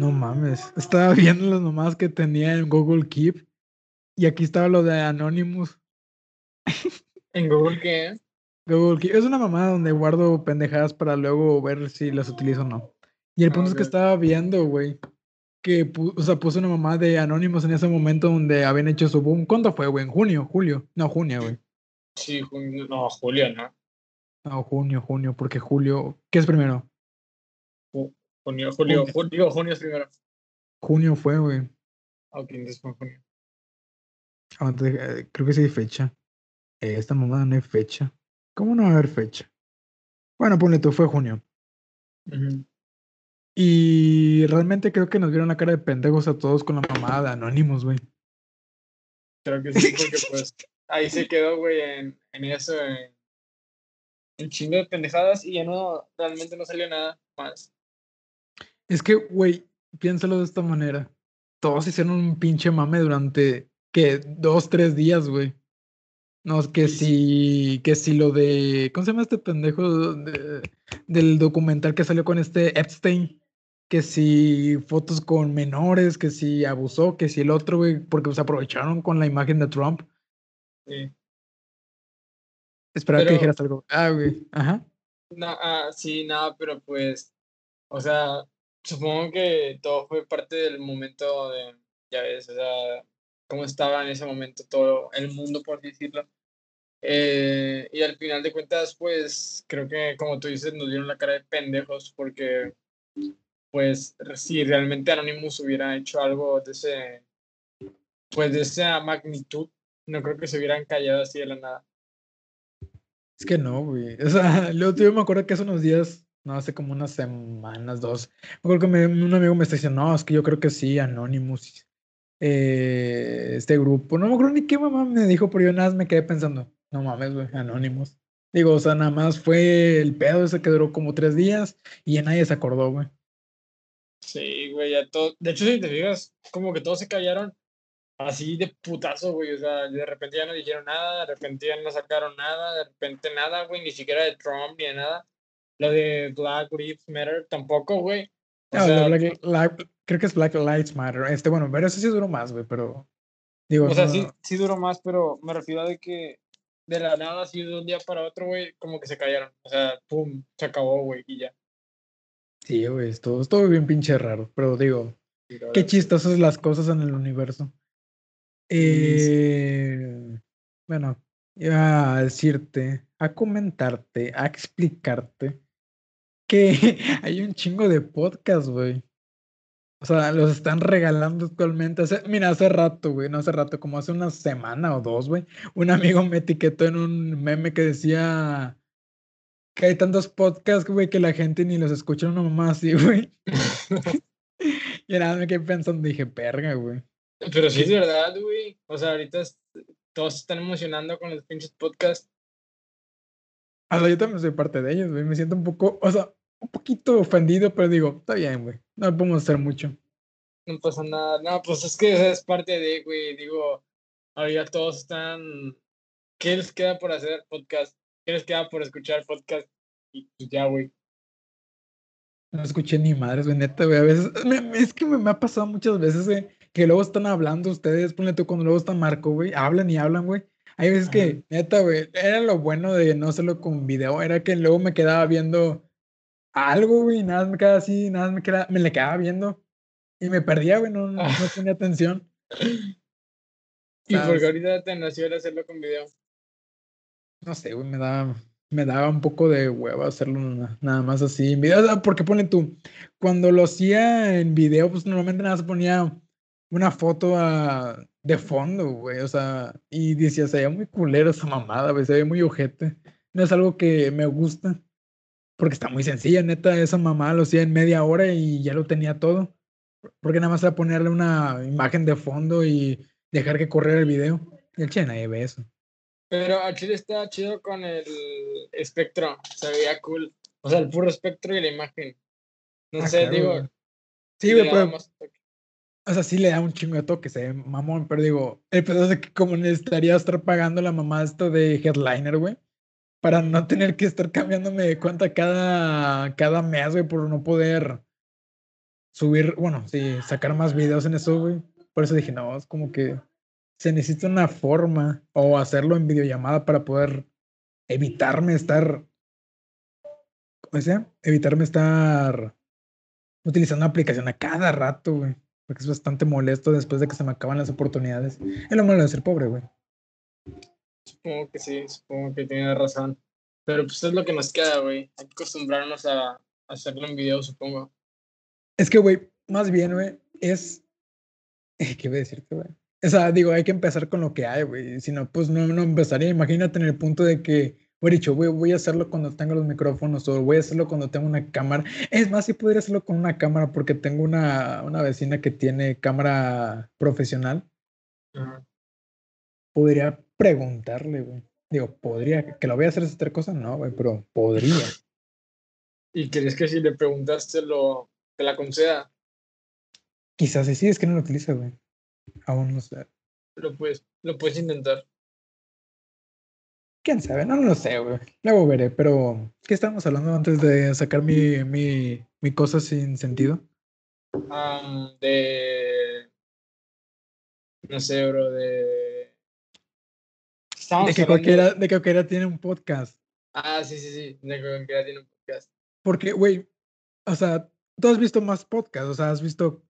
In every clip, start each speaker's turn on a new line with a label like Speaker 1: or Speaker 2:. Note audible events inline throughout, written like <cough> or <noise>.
Speaker 1: No mames. Estaba <laughs> viendo las mamadas que tenía en Google Keep. Y aquí estaba lo de Anonymous.
Speaker 2: ¿En Google qué?
Speaker 1: Google Keep. Es una mamada donde guardo pendejadas para luego ver si las utilizo o no. Y el
Speaker 2: Ah,
Speaker 1: punto es que estaba viendo, güey. Que o sea, puso una mamada de Anonymous en ese momento donde habían hecho su boom. ¿Cuándo fue, güey? ¿En junio? ¿Julio? No, junio, güey.
Speaker 2: Sí, junio, no, julio, ¿no?
Speaker 1: No, junio, junio, porque julio. ¿Qué es primero?
Speaker 2: Junio, julio,
Speaker 1: Junio.
Speaker 2: julio, junio es primero.
Speaker 1: Junio fue, güey.
Speaker 2: Ok, entonces fue junio.
Speaker 1: Aguanta, eh, creo que sí hay fecha. Eh, esta mamada no hay fecha. ¿Cómo no va a haber fecha? Bueno, ponle tú, fue junio. Y realmente creo que nos vieron la cara de pendejos a todos con la mamada de Anonymous, güey.
Speaker 2: Creo que sí, porque pues ahí se quedó, güey, en, en eso, en chingo de pendejadas y ya no, realmente no salió nada más.
Speaker 1: Es que, güey, piénsalo de esta manera. Todos hicieron un pinche mame durante, que Dos, tres días, güey. No, es que si, que si lo de, ¿cómo se llama este pendejo de- del documental que salió con este Epstein? Que si fotos con menores, que si abusó, que si el otro, güey, porque se aprovecharon con la imagen de Trump.
Speaker 2: Sí.
Speaker 1: Esperaba que dijeras algo. Ah, güey, ajá.
Speaker 2: no, ah, sí, nada, pero pues, o sea, supongo que todo fue parte del momento de, ya ves, o sea, cómo estaba en ese momento todo el mundo, por decirlo. Eh, y al final de cuentas, pues, creo que, como tú dices, nos dieron la cara de pendejos porque, pues, si realmente Anonymous hubiera hecho algo de ese, pues, de esa magnitud, no creo que se hubieran callado así de la nada.
Speaker 1: Es que no, güey. <laughs> O sea, luego yo me acuerdo que hace unos días, no, hace como unas semanas, dos, me acuerdo que un amigo me está diciendo, no, es que yo creo que sí, Anonymous, eh, este grupo, no me acuerdo ni qué mamá me dijo, pero yo nada más me quedé pensando, no mames, güey, Anonymous. Digo, o sea, nada más fue el pedo ese que duró como tres días y ya nadie se acordó, güey.
Speaker 2: Sí, güey, ya todo. De hecho, si te fijas, como que todos se callaron así de putazo, güey. O sea, de repente ya no dijeron nada, de repente ya no sacaron nada, de repente nada, güey, ni siquiera de Trump ni de nada. Lo de Black Lives Matter tampoco, güey. O
Speaker 1: el de
Speaker 2: sea,
Speaker 1: Black creo que es Black Lives Matter. Este, bueno, pero eso sí duró más, güey, pero digo,
Speaker 2: o sea, sí,
Speaker 1: no,
Speaker 2: sí duró más, pero me refiero a de que de la nada, así de un día para otro, güey, como que se callaron. O sea, pum, se acabó, güey, y ya.
Speaker 1: sí, güey, estuvo, estuvo bien pinche raro, pero digo,
Speaker 2: Sí,
Speaker 1: qué chistosas las cosas en el universo.
Speaker 2: Sí.
Speaker 1: Eh, bueno, iba a decirte, a comentarte, a explicarte que <laughs> hay un chingo de podcasts, güey. O sea, los están regalando actualmente. Hace, mira, hace rato, güey, no hace rato, como hace una semana o dos, güey. Un amigo me etiquetó en un meme que decía que hay tantos podcasts, güey, que la gente ni los escucha una mamá así, <laughs> güey. <laughs> Y nada, me quedé pensando, dije, perga, güey.
Speaker 2: Pero sí es verdad, güey. O sea, ahorita es- todos se están emocionando con los pinches podcasts.
Speaker 1: O sea, yo también soy parte de ellos, güey. Me siento un poco, o sea, un poquito ofendido, pero digo, está bien, güey. No podemos hacer mucho.
Speaker 2: No pasa nada. No, pues es que es parte de, güey. Digo, ahorita todos están. ¿Qué les queda por hacer podcast? ¿Qué les queda por escuchar podcast? Y pues ya, güey.
Speaker 1: No escuché ni madres, güey, neta, güey. A veces, me- es que me, me ha pasado muchas veces, güey, que luego están hablando ustedes, ponle tú, cuando luego está Marco, güey, hablan y hablan, güey. Hay veces
Speaker 2: Ajá.
Speaker 1: que, neta, güey, era lo bueno de no hacerlo con video, era que luego me quedaba viendo algo, güey, nada me quedaba así, nada me, quedaba, me le quedaba viendo y me perdía, güey, no, no no <laughs> ponía atención.
Speaker 2: Y porque
Speaker 1: ¿sabes?
Speaker 2: ahorita te nació el hacerlo con video.
Speaker 1: No sé, güey, me daba, me daba un poco de hueva hacerlo na- nada más así en video. O sea, porque ponle tú, cuando lo hacía en video, pues normalmente nada más ponía una foto de fondo, güey. O sea, y decía, se veía muy culero esa mamada, güey, se veía muy ojete. No es algo que me gusta, porque está muy sencilla, neta, esa mamada lo hacía en media hora y ya lo tenía todo. Porque nada más era ponerle una imagen de fondo y dejar que corriera el video. Y el che, nadie ve eso.
Speaker 2: Pero al chile está chido con el espectro. Se veía cool. O sea, el puro espectro y la imagen. No
Speaker 1: Ah,
Speaker 2: sé,
Speaker 1: claro,
Speaker 2: digo.
Speaker 1: güey. Sí, güey, pero. O sea, sí le da un chingo de toque, se ve mamón, pero digo, el pedo es de que como necesitaría estar pagando la mamá esto de headliner, güey, para no tener que estar cambiándome de cuenta cada, cada mes, güey, por no poder subir, bueno, sí, sacar más videos en eso, güey. Por eso dije, no, es como que se necesita una forma o hacerlo en videollamada para poder evitarme estar, ¿cómo se Evitarme estar utilizando la aplicación a cada rato, güey. Porque es bastante molesto después de que se me acaban las oportunidades. Es lo malo de ser pobre, güey.
Speaker 2: Supongo que sí, supongo que tiene razón. Pero pues es lo que nos queda, güey. Hay que acostumbrarnos a hacerlo en video, supongo.
Speaker 1: Es que, güey, más bien, güey, es... <laughs> ¿Qué voy a decirte, güey? O sea, digo, hay que empezar con lo que hay, güey. Si no, pues no, no empezaría. Imagínate en el punto de que, güey, dicho, güey, voy a hacerlo cuando tenga los micrófonos o voy a hacerlo cuando tenga una cámara. Es más, sí podría hacerlo con una cámara porque tengo una, una vecina que tiene cámara profesional. Podría preguntarle, güey. Digo, podría, que lo voy a hacer esa otra cosa, no, güey, pero podría.
Speaker 2: ¿Y crees que si le preguntaste lo, te la conceda?
Speaker 1: Quizás sí, sí, es que no lo utiliza, güey. Aún no sé.
Speaker 2: Lo puedes, lo puedes intentar.
Speaker 1: Quién sabe, no lo sé, güey. Luego veré, pero ¿qué estábamos hablando antes de sacar mi, mi, mi cosa sin sentido?
Speaker 2: de. No sé, bro, de.
Speaker 1: De que, cualquiera, de que cualquiera tiene un podcast.
Speaker 2: Ah, sí, sí, sí. De que cualquiera tiene un podcast.
Speaker 1: Porque, güey, o sea, tú has visto más podcasts, o sea, has visto,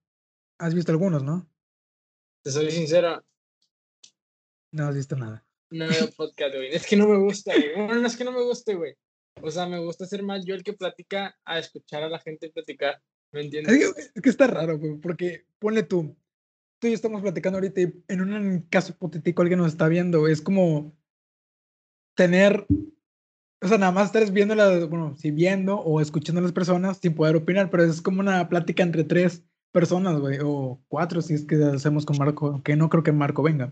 Speaker 1: has visto algunos, ¿no?
Speaker 2: Te soy sincero.
Speaker 1: No has visto nada.
Speaker 2: No veo podcast, güey. Es que no me gusta, güey. Bueno, no es que no me guste, güey. O sea, me gusta ser más yo el que platica a escuchar a la gente platicar. ¿Me entiendes?
Speaker 1: Es que, está raro, güey, porque ponle tú. Tú y yo estamos platicando ahorita y en un caso hipotético alguien nos está viendo, Es como tener o sea, nada más estar viendo las, bueno, si viendo o escuchando a las personas sin poder opinar, pero es como una plática entre tres personas, güey, o cuatro si es que hacemos con Marco, que no creo que Marco venga.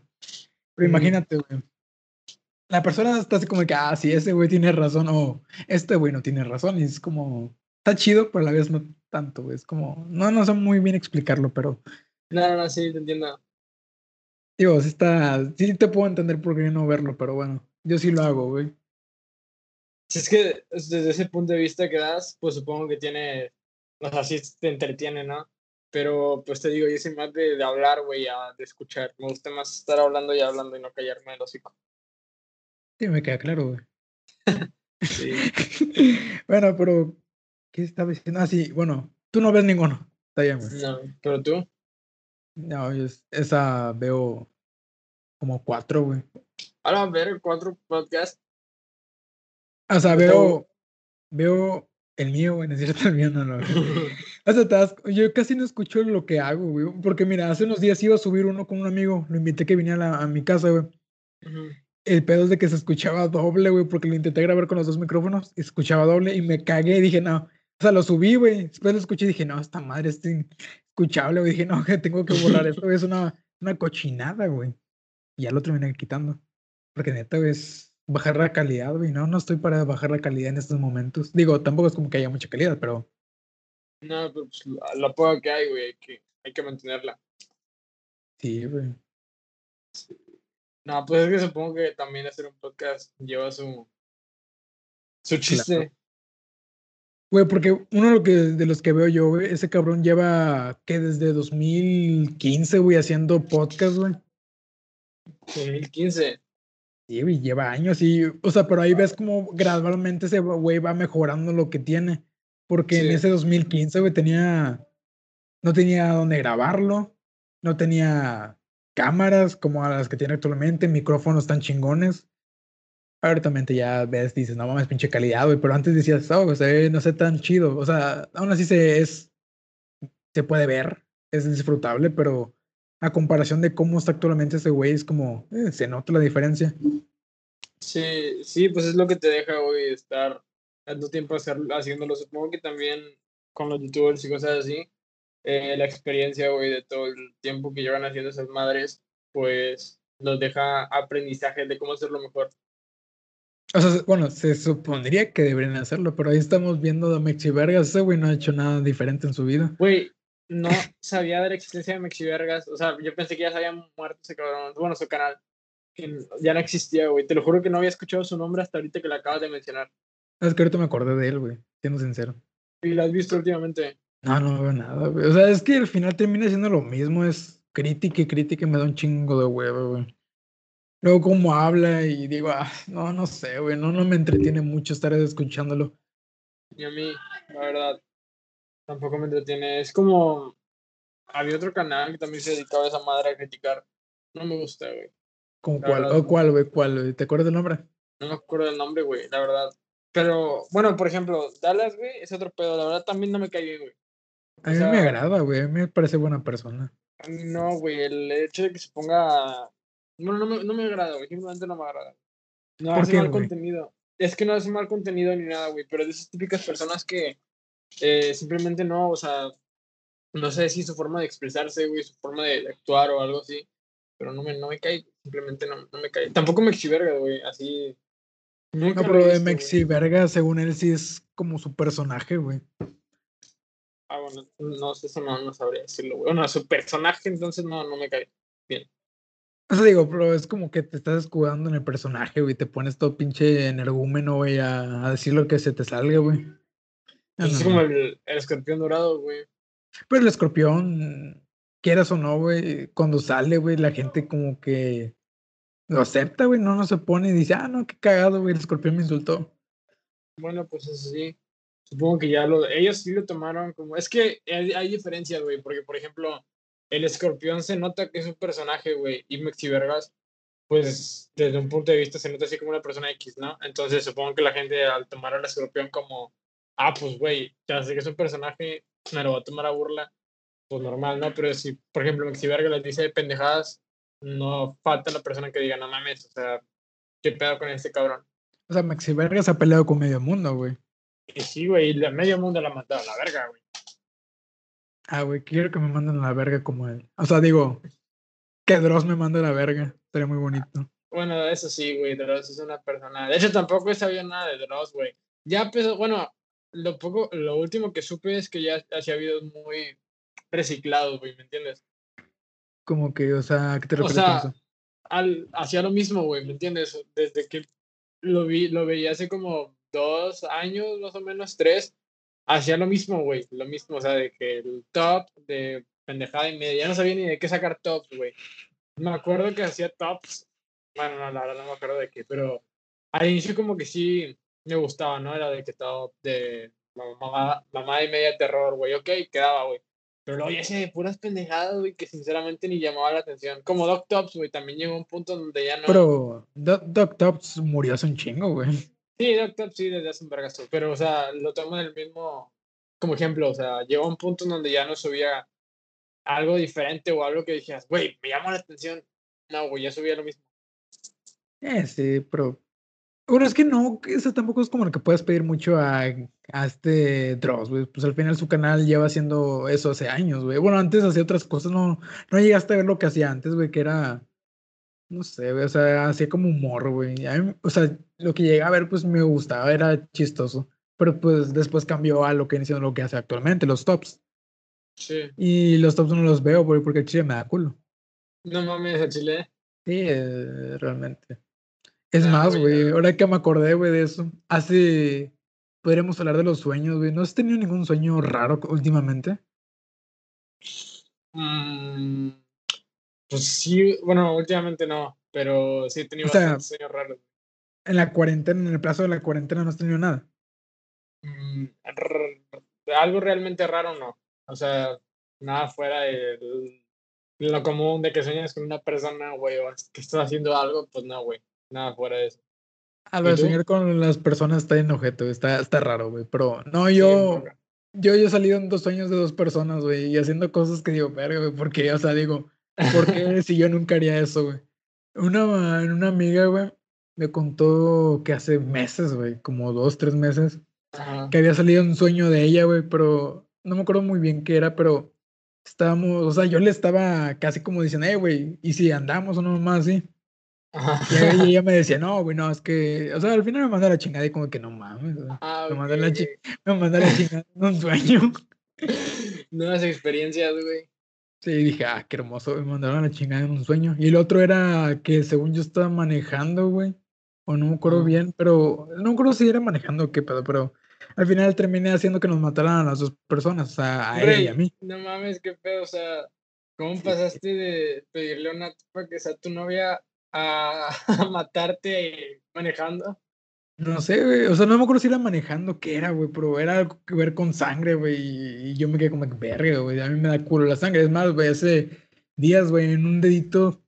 Speaker 1: Pero imagínate, güey. La persona está así como que, ah, sí, ese güey tiene razón, o este güey no tiene razón, y es como, está chido, pero a la vez no tanto, güey. Es como, no, no sé muy bien explicarlo, pero.
Speaker 2: No, no, no, sí, te entiendo.
Speaker 1: Digo, sí está, sí te puedo entender por qué no verlo, pero bueno, yo sí lo hago, güey.
Speaker 2: Si es que desde ese punto de vista que das, pues supongo que tiene, o sea, sí te entretiene, ¿no? Pero pues te digo, yo soy más de, hablar, güey, de escuchar. Me gusta más estar hablando y hablando y no callarme el hocico.
Speaker 1: Sí, me queda claro, güey. <laughs> sí. <laughs> bueno, pero, ¿qué estaba diciendo? Ah, sí, bueno, tú no ves ninguno. Está bien, güey.
Speaker 2: No, pero tú.
Speaker 1: No, esa veo como cuatro, güey.
Speaker 2: Ahora ver cuatro podcasts.
Speaker 1: O sea, veo, veo el mío, güey, es cierto, el mío no, no. <laughs> o sea, yo casi no escucho lo que hago, güey. Porque mira, hace unos días iba a subir uno con un amigo, lo invité que viniera a, mi casa, güey. El pedo es de que se escuchaba doble, güey, porque lo intenté grabar con los dos micrófonos escuchaba doble y me cagué y dije, no. O sea, lo subí, güey. Después lo escuché y dije, no, esta madre es escuchable, güey. Dije, no, que tengo que borrar <laughs> esto, es una, una cochinada, güey. Y ya lo terminé quitando. Porque neta, es bajar la calidad, güey. No, no estoy para bajar la calidad en estos momentos. Digo, tampoco es como que haya mucha calidad, pero.
Speaker 2: No, pero pues la, poca que hay, güey, hay que, hay que mantenerla.
Speaker 1: Sí, güey.
Speaker 2: No, pues es que supongo que también hacer un podcast lleva su. su chiste.
Speaker 1: Güey, porque uno de, lo que, de los que veo yo, güey, ese cabrón lleva, que desde 2015, güey, haciendo podcast, güey.
Speaker 2: 2015.
Speaker 1: Sí, lleva años y, o sea, pero ahí ves como gradualmente ese güey va mejorando lo que tiene. Porque en ese 2015, güey, tenía, no tenía dónde grabarlo, no tenía cámaras como a las que tiene actualmente, micrófonos tan chingones. Ahorita ya ves, dices, no mames, pinche calidad, güey, pero antes decías, oh, o no sé tan chido. O sea, aún así se, es, se puede ver, es disfrutable, pero a comparación de cómo está actualmente ese güey, es como, eh, se nota la diferencia.
Speaker 2: Sí, sí, pues es lo que te deja, güey, estar tanto tiempo haciéndolo. Supongo que también con los youtubers y cosas así, eh, la experiencia, güey, de todo el tiempo que llevan haciendo esas madres, pues los deja aprendizaje de cómo hacerlo mejor.
Speaker 1: O sea, bueno, se supondría que deberían hacerlo, pero ahí estamos viendo a Mexi Vergas. Ese güey no ha hecho nada diferente en su vida.
Speaker 2: Güey, no sabía de la existencia de Mexi Vergas. O sea, yo pensé que ya se había muerto ese cabrón. Bueno, su canal. Que ya no existía, güey. Te lo juro que no había escuchado su nombre hasta ahorita que lo acabas de mencionar.
Speaker 1: Es que ahorita me acordé de él, güey. Siendo sincero.
Speaker 2: ¿Y lo has visto últimamente?
Speaker 1: No, no veo nada, güey. O sea, es que al final termina siendo lo mismo, es crítica y crítica y me da un chingo de huevo, güey. Luego cómo habla y digo, ah, no, no sé, güey, no, no me entretiene mucho estar escuchándolo.
Speaker 2: Y a mí, la verdad, tampoco me entretiene. Es como, había otro canal que también se dedicaba a esa madre a criticar. No me gusta, güey.
Speaker 1: ¿Con cuál? ¿O cuál, güey? ¿Cuál? ¿Te acuerdas del nombre?
Speaker 2: No me acuerdo del nombre, güey, la verdad. Pero, bueno, por ejemplo, Dallas, güey, es otro pedo. La verdad también no me cae bien, güey.
Speaker 1: A mí me agrada, güey. A mí me parece buena persona.
Speaker 2: A mí no, güey. El hecho de que se ponga. Bueno, no me, no me agrada, güey. Simplemente no me agrada. No hace mal contenido. Es que no hace mal contenido ni nada, güey. Pero de esas típicas personas que eh, simplemente no, o sea, no sé si su forma de expresarse, güey, su forma de, actuar o algo así. Pero no me, no me cae. Simplemente no, no me cae. Tampoco me exhiberga, güey. Así.
Speaker 1: Nunca no, pero de Mexi Verga, según él, sí es como su personaje, güey.
Speaker 2: Ah, bueno, no sé, eso no, no sabría decirlo, güey. Bueno, su personaje entonces no, no me cae bien.
Speaker 1: O <laughs> sea, digo, pero es como que te estás escudando en el personaje, güey. Te pones todo pinche energúmeno, güey, a, a, decir lo que se te salga, güey.
Speaker 2: es como el, el, escorpión dorado, güey.
Speaker 1: Pero el escorpión, quieras o no, güey, cuando sale, güey, la gente como que lo acepta, güey. No, no se pone y dice, ah, no, qué cagado, güey, el escorpión me insultó.
Speaker 2: Bueno, pues eso sí supongo que ya lo, ellos sí lo tomaron como, es que hay, hay diferencias, güey, porque por ejemplo, el escorpión se nota que es un personaje, güey, y Mexi Vergas, pues desde un punto de vista se nota así como una persona X, ¿no? Entonces supongo que la gente al tomar al escorpión como, ah, pues, güey, ya sé que es un personaje, me lo va a tomar a burla, pues normal, ¿no? Pero si, por ejemplo, Mexi Vergas les dice pendejadas, no falta la persona que diga, no mames, o sea, ¿qué pedo con este cabrón?
Speaker 1: O sea, Mexi Vergas ha peleado con medio mundo, güey.
Speaker 2: Y sí, güey, y medio mundo la ha matado a la verga, güey.
Speaker 1: Ah, güey, quiero que me manden a la verga como él. O sea, digo, que Dross me mande a la verga. Estaría muy bonito.
Speaker 2: Bueno, eso sí, güey, Dross es una persona. De hecho, tampoco he sabido nada de Dross, güey. Ya empezó, bueno, lo poco, lo último que supe es que ya hacía habido muy reciclados, güey, ¿me entiendes?
Speaker 1: Como que, o sea, ¿qué te refieres
Speaker 2: o sea, eso? Al, hacía lo mismo, güey, ¿me entiendes? Desde que lo vi, lo veía hace como dos años, más o menos, tres, hacía lo mismo, güey, lo mismo, o sea, de que el top de pendejada y media, ya no sabía ni de qué sacar tops, güey. Me acuerdo que hacía tops, bueno, no, la verdad no me acuerdo de qué, pero al inicio como que sí me gustaba, ¿no? Era de que top de mamá, mamá y media terror, güey, ok, quedaba, güey. Pero luego ya hacía de puras pendejadas, güey, que sinceramente ni llamaba la atención. Como Doc Tops, güey, también llegó a un punto donde ya no.
Speaker 1: Pero Doc, Doc Tops murió hace un chingo, güey.
Speaker 2: Sí, Doctor sí, desde hace un vergazo. Pero, o sea, lo tomo del mismo como ejemplo. O sea, llegó un punto en donde ya no subía algo diferente o algo que dijeras, güey, me llamó la atención. No, güey, ya subía lo mismo.
Speaker 1: Eh, sí, pero. Bueno, es que no, eso tampoco es como lo que puedes pedir mucho a, a este Dross, güey. Pues al final su canal lleva haciendo eso hace años, güey. Bueno, antes hacía otras cosas, no, no llegaste a ver lo que hacía antes, güey, que era no sé, o sea, hacía como humor, güey. O sea, lo que llegué a ver, pues me gustaba, era chistoso. Pero pues después cambió a lo que inició lo que hace actualmente, los tops.
Speaker 2: Sí.
Speaker 1: Y los tops no los veo, porque el chile me da culo.
Speaker 2: No mames, el chile.
Speaker 1: Sí, eh, realmente. Es ah, más, güey, ahora que me acordé, güey, de eso. Hace. Podríamos hablar de los sueños, güey. ¿No has tenido ningún sueño raro últimamente?
Speaker 2: Mmm pues sí, bueno, últimamente no, pero sí he tenido bastantes sueños raros.
Speaker 1: En la cuarentena, en el plazo de la cuarentena, no has tenido nada.
Speaker 2: Mm, algo realmente raro no. O sea, nada fuera de, lo común de que sueñas con una persona, güey, o que estás haciendo algo, pues no, güey. Nada fuera de eso.
Speaker 1: A ver, soñar con las personas está en objeto, está, está raro, güey. Pero no, yo. yo, yo he salido en dos sueños de dos personas, güey, y haciendo cosas que digo, verga, güey, porque, o sea, digo, <laughs> porque si yo nunca haría eso, güey. Una, una amiga, güey, me contó que hace meses, güey, como dos, tres meses, que había salido un sueño de ella, güey, pero no me acuerdo muy bien qué era, pero estábamos, o sea, yo le estaba casi como diciendo, eh, güey, ¿y si andamos o no más así? Y ella me decía, no, güey, no, es que, o sea, al final me manda la chingada y como que no mames,
Speaker 2: ah,
Speaker 1: me, manda la me manda la chingada en un sueño. <laughs>
Speaker 2: Nuevas experiencias, güey.
Speaker 1: Sí, dije, ah, qué hermoso, me mandaron la chingada en un sueño. Y el otro era que según yo estaba manejando, güey. O no me acuerdo bien, pero no me acuerdo si era manejando o qué pedo, pero al final terminé haciendo que nos mataran a las dos personas, o sea, a él y a mí.
Speaker 2: No mames, qué pedo, o sea, ¿cómo pasaste de pedirle a una tipa que sea tu novia <laughs> a, matarte manejando?
Speaker 1: No sé, güey, o sea, no me acuerdo si era manejando, qué era, güey, pero era algo que ver con sangre, güey, y, yo me quedé como que verga, güey, a mí me da culo la sangre, es más, güey, hace días, güey, en un dedito,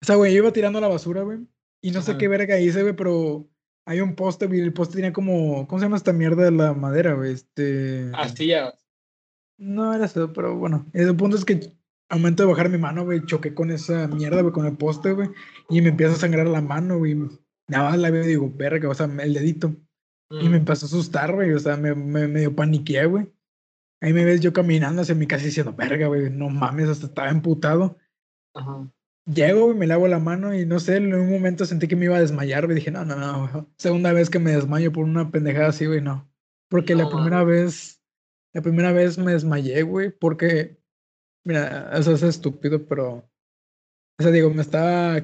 Speaker 1: o sea, güey, iba tirando la basura, güey, y no sé qué verga hice, güey, pero hay un poste, güey, el poste tenía como, ¿cómo se llama esta mierda de la madera, güey? Este...
Speaker 2: Astilla.
Speaker 1: No era eso, pero bueno, el punto es que al momento de bajar mi mano, güey, choqué con esa mierda, güey, con el poste, güey, y me empieza a sangrar la mano, güey, nada más la veo y digo, verga, o sea, el dedito. Y me empezó a asustar, güey, o sea, me, me medio paniqué, güey. Ahí me ves yo caminando hacia mi casa diciendo, verga, güey, no mames, hasta estaba emputado. Ajá. Llego, güey, me lavo la mano y no sé, en un momento sentí que me iba a desmayar, güey. Dije, no, no, no, segunda vez que me desmayo por una pendejada así, güey, no. Porque la primera vez, la primera vez me desmayé, güey, porque, mira, eso es estúpido, pero, o sea, digo, me estaba,